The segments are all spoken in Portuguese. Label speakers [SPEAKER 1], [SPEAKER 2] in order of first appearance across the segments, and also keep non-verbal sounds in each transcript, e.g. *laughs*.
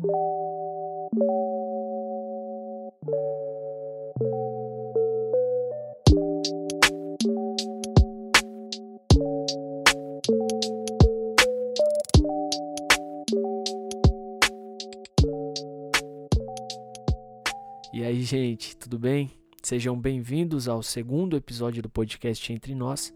[SPEAKER 1] E aí, gente, tudo bem? Sejam bem-vindos ao segundo episódio do podcast Entre Nós.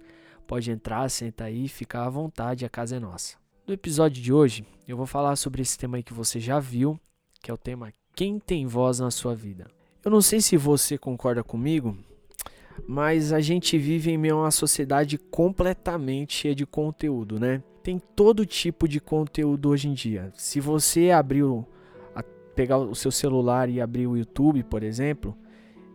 [SPEAKER 1] Pode entrar, senta aí, fica à vontade, a casa é nossa. No episódio de hoje, eu vou falar sobre esse tema aí que você já viu, que é o tema Quem tem voz na sua vida. Eu não sei se você concorda comigo, mas a gente vive em meio a uma sociedade completamente cheia de conteúdo, né? Tem todo tipo de conteúdo hoje em dia. Se você abriu pegar o seu celular e abrir o YouTube, por exemplo,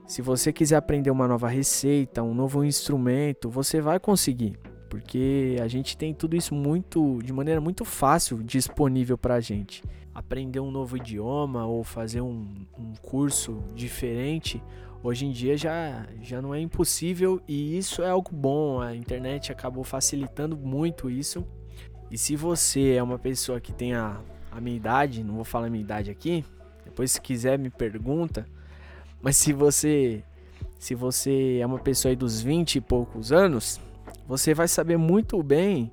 [SPEAKER 1] se você quiser aprender uma nova receita, um novo instrumento, você vai conseguir, porque a gente tem tudo isso muito de maneira muito fácil disponível para a gente. Aprender um novo idioma ou fazer um, um curso diferente, hoje em dia já, já não é impossível e isso é algo bom. A internet acabou facilitando muito isso. E se você é uma pessoa que tem a a minha idade, não vou falar a minha idade aqui, depois se quiser me pergunta. Mas se você se você é uma pessoa aí dos 20 e poucos anos, você vai saber muito bem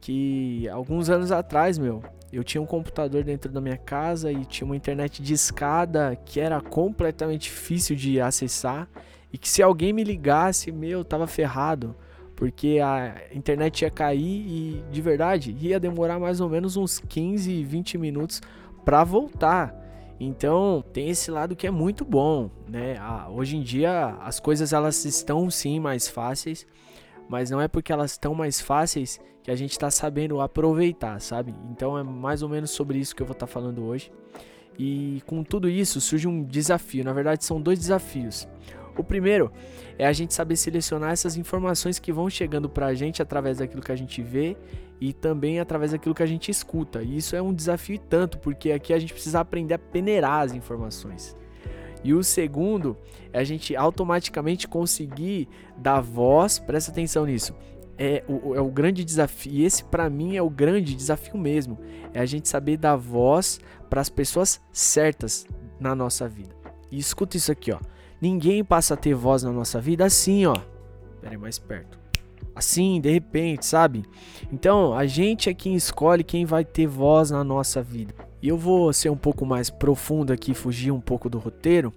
[SPEAKER 1] que alguns anos atrás, meu, eu tinha um computador dentro da minha casa e tinha uma internet de escada que era completamente difícil de acessar e que se alguém me ligasse, meu, tava ferrado porque a internet ia cair e de verdade ia demorar mais ou menos uns 15, 20 minutos para voltar. Então tem esse lado que é muito bom, né? Ah, hoje em dia as coisas elas estão sim mais fáceis, mas não é porque elas estão mais fáceis que a gente está sabendo aproveitar, sabe? Então é mais ou menos sobre isso que eu vou estar tá falando hoje. E com tudo isso surge um desafio. Na verdade são dois desafios. O primeiro é a gente saber selecionar essas informações que vão chegando para a gente através daquilo que a gente vê e também através daquilo que a gente escuta. E isso é um desafio tanto, porque aqui a gente precisa aprender a peneirar as informações. E o segundo é a gente automaticamente conseguir dar voz, presta atenção nisso. É o, é o grande desafio, e esse para mim é o grande desafio mesmo. É a gente saber dar voz para as pessoas certas na nossa vida. E escuta isso aqui, ó. Ninguém passa a ter voz na nossa vida assim, ó. Pera aí, mais perto. Assim, de repente, sabe? Então, a gente é quem escolhe quem vai ter voz na nossa vida. E eu vou ser um pouco mais profundo aqui, fugir um pouco do roteiro,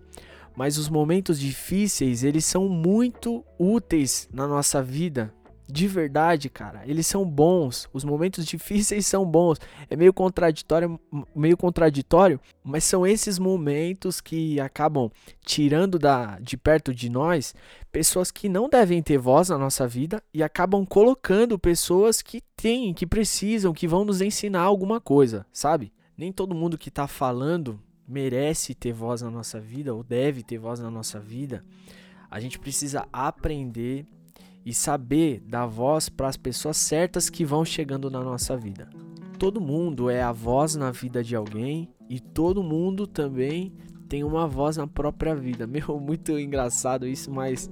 [SPEAKER 1] mas os momentos difíceis, eles são muito úteis na nossa vida de verdade, cara, eles são bons. Os momentos *laughs* difíceis são bons. É meio contraditório, meio contraditório, mas são esses momentos que acabam tirando da de perto de nós pessoas que não devem ter voz na nossa vida e acabam colocando pessoas que têm, que precisam, que vão nos ensinar alguma coisa, sabe? Nem todo mundo que está falando merece ter voz na nossa vida ou deve ter voz na nossa vida. A gente precisa aprender e saber dar voz para as pessoas certas que vão chegando na nossa vida. Todo mundo é a voz na vida de alguém e todo mundo também tem uma voz na própria vida. *laughs* Meu, muito engraçado isso, mas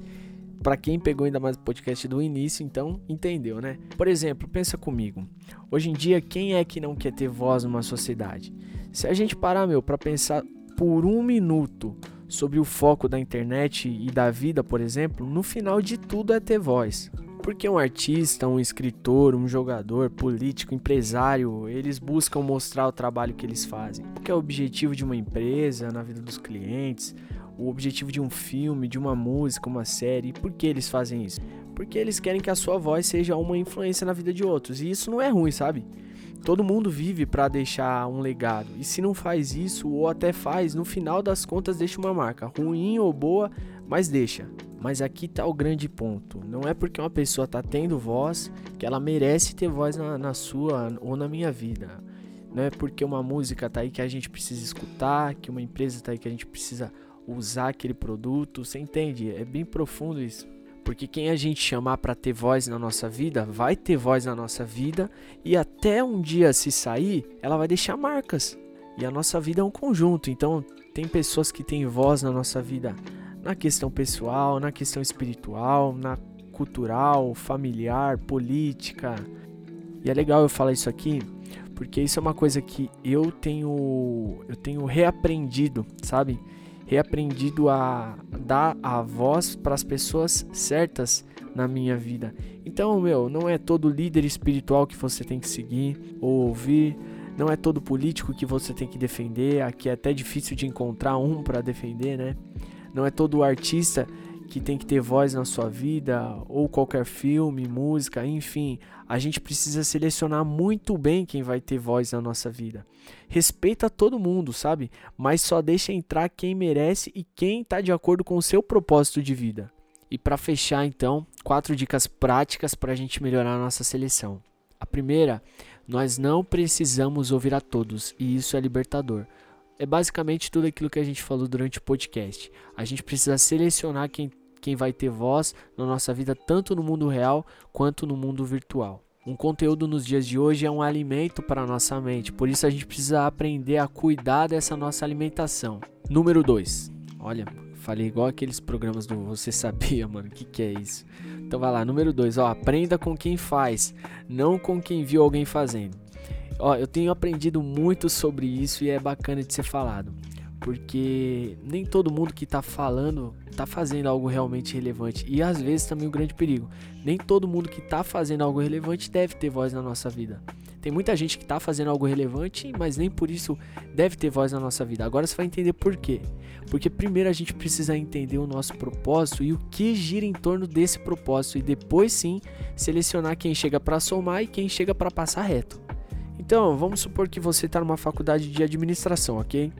[SPEAKER 1] para quem pegou ainda mais o podcast do início, então entendeu, né? Por exemplo, pensa comigo. Hoje em dia, quem é que não quer ter voz numa sociedade? Se a gente parar, meu, para pensar por um minuto sobre o foco da internet e da vida, por exemplo, no final de tudo é ter voz. Porque um artista, um escritor, um jogador, político, empresário, eles buscam mostrar o trabalho que eles fazem. Porque é o objetivo de uma empresa na vida dos clientes, o objetivo de um filme, de uma música, uma série. E por que eles fazem isso? Porque eles querem que a sua voz seja uma influência na vida de outros. E isso não é ruim, sabe? Todo mundo vive para deixar um legado. E se não faz isso, ou até faz, no final das contas deixa uma marca, ruim ou boa, mas deixa. Mas aqui tá o grande ponto. Não é porque uma pessoa tá tendo voz que ela merece ter voz na, na sua ou na minha vida. Não é porque uma música tá aí que a gente precisa escutar, que uma empresa tá aí que a gente precisa usar aquele produto. Você entende? É bem profundo isso. Porque quem a gente chamar para ter voz na nossa vida, vai ter voz na nossa vida e até um dia se sair, ela vai deixar marcas. E a nossa vida é um conjunto, então tem pessoas que têm voz na nossa vida na questão pessoal, na questão espiritual, na cultural, familiar, política. E é legal eu falar isso aqui, porque isso é uma coisa que eu tenho eu tenho reaprendido, sabe? Reaprendido a dar a voz para as pessoas certas na minha vida. Então, meu, não é todo líder espiritual que você tem que seguir ou ouvir, não é todo político que você tem que defender, aqui é até difícil de encontrar um para defender, né? Não é todo artista que tem que ter voz na sua vida, ou qualquer filme, música, enfim, a gente precisa selecionar muito bem quem vai ter voz na nossa vida. Respeita todo mundo, sabe? Mas só deixa entrar quem merece e quem está de acordo com o seu propósito de vida. E para fechar, então, quatro dicas práticas para a gente melhorar a nossa seleção. A primeira, nós não precisamos ouvir a todos, e isso é libertador é basicamente tudo aquilo que a gente falou durante o podcast. A gente precisa selecionar quem quem vai ter voz na nossa vida, tanto no mundo real quanto no mundo virtual. Um conteúdo nos dias de hoje é um alimento para a nossa mente, por isso a gente precisa aprender a cuidar dessa nossa alimentação. Número 2. Olha, falei igual aqueles programas do Você Sabia, *laughs* mano, o que, que é isso? Então vai lá, número 2, ó, aprenda com quem faz, não com quem viu alguém fazendo. Ó, eu tenho aprendido muito sobre isso e é bacana de ser falado porque nem todo mundo que está falando está fazendo algo realmente relevante. E às vezes também o um grande perigo. Nem todo mundo que está fazendo algo relevante deve ter voz na nossa vida. Tem muita gente que está fazendo algo relevante, mas nem por isso deve ter voz na nossa vida. Agora você vai entender por quê. Porque primeiro a gente precisa entender o nosso propósito e o que gira em torno desse propósito. E depois sim selecionar quem chega para somar e quem chega para passar reto. Então, vamos supor que você está numa faculdade de administração, ok?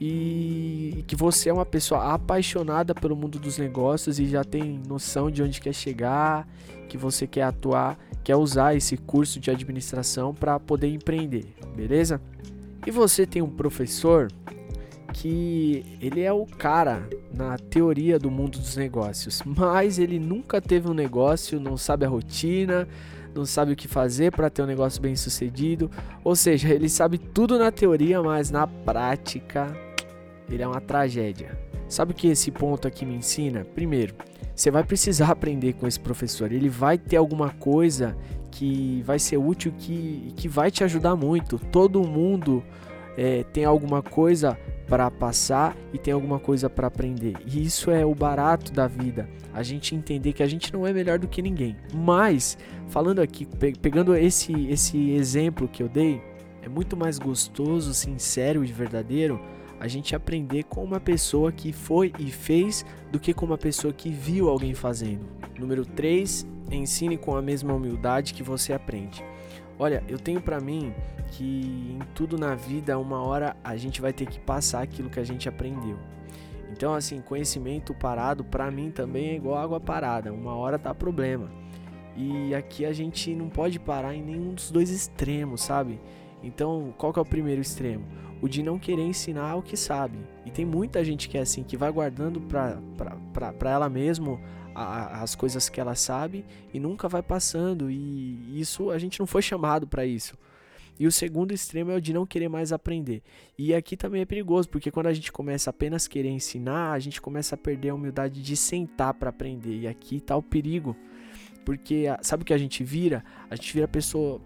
[SPEAKER 1] E que você é uma pessoa apaixonada pelo mundo dos negócios e já tem noção de onde quer chegar, que você quer atuar, quer usar esse curso de administração para poder empreender, beleza? E você tem um professor que ele é o cara na teoria do mundo dos negócios, mas ele nunca teve um negócio, não sabe a rotina, não sabe o que fazer para ter um negócio bem sucedido. Ou seja, ele sabe tudo na teoria, mas na prática ele é uma tragédia. Sabe o que esse ponto aqui me ensina? Primeiro, você vai precisar *laughs* aprender com esse professor. Ele vai ter alguma coisa que vai ser útil, que, que vai te ajudar muito. Todo mundo é, tem alguma coisa para passar e tem alguma coisa para aprender. E isso é o barato da vida. A gente entender que a gente não é melhor do que ninguém. Mas, falando aqui, pegando esse, esse exemplo que eu dei, é muito mais gostoso, sincero e verdadeiro a gente aprender com uma pessoa que foi e fez do que com uma pessoa que viu alguém fazendo. Número 3, ensine com a mesma humildade que você aprende. Olha, eu tenho para mim que em tudo na vida, uma hora a gente vai ter que passar aquilo que a gente aprendeu. Então, assim, conhecimento parado para mim também é igual água parada, uma hora tá problema. E aqui a gente não pode parar em nenhum dos dois extremos, sabe? Então, qual que é o primeiro extremo? o de não querer ensinar o que sabe. E tem muita gente que é assim, que vai guardando para ela mesmo a, as coisas que ela sabe e nunca vai passando. E isso a gente não foi chamado para isso. E o segundo extremo é o de não querer mais aprender. E aqui também é perigoso, porque quando a gente começa apenas querer ensinar, a gente começa a perder a humildade de sentar para aprender. E aqui está o perigo porque sabe o que a gente vira? A gente vira pessoa.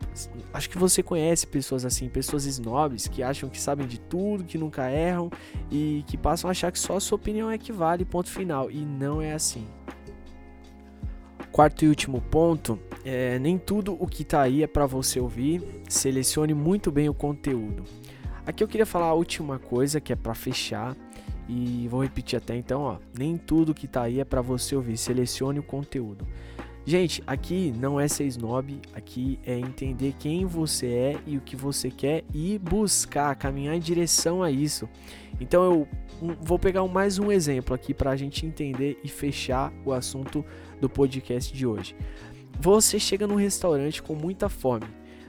[SPEAKER 1] Acho que você conhece pessoas assim, pessoas snobs que acham que sabem de tudo, que nunca erram e que passam a achar que só a sua opinião é que vale, ponto final. E não é assim. Quarto e último ponto, é, nem tudo o que tá aí é para você ouvir. Selecione muito bem o conteúdo. Aqui eu queria falar a última coisa que é para fechar e vou repetir até então, ó. Nem tudo que tá aí é para você ouvir. Selecione o conteúdo. Gente, aqui não é ser snob, aqui é entender quem você é e o que você quer e buscar, caminhar em direção a isso. Então eu vou pegar mais um exemplo aqui para a gente entender e fechar o assunto do podcast de hoje. Você chega num restaurante com muita fome.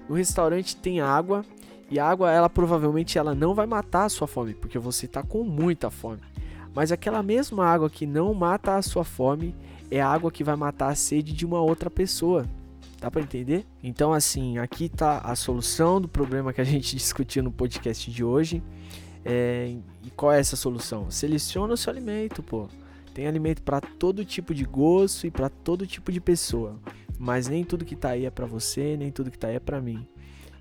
[SPEAKER 1] No restaurante tem água e a água ela provavelmente ela não vai matar a sua fome porque você está com muita fome. Mas aquela mesma água que não mata a sua fome é a água que vai matar a sede de uma outra pessoa. Dá para entender? Então, assim, aqui tá a solução do problema que a gente *laughs* discutiu no podcast de hoje. É, e qual é essa solução? Seleciona o seu alimento, pô. Tem alimento para todo tipo de gosto e para todo tipo de pessoa. Mas nem tudo que tá aí é para você, nem tudo que tá aí é para mim.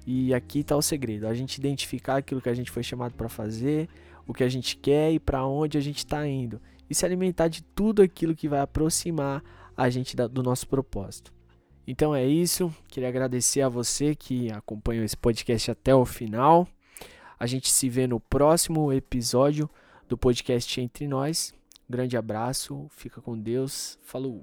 [SPEAKER 1] E aqui está o segredo: a gente identificar aquilo que a gente foi chamado para fazer, o que a gente quer e para onde a gente está indo. E se alimentar de tudo aquilo que vai aproximar a gente do nosso propósito. Então é isso. Queria agradecer a você que acompanhou esse podcast até o final. A gente se vê no próximo episódio do podcast Entre Nós. Grande abraço, fica com Deus. Falou!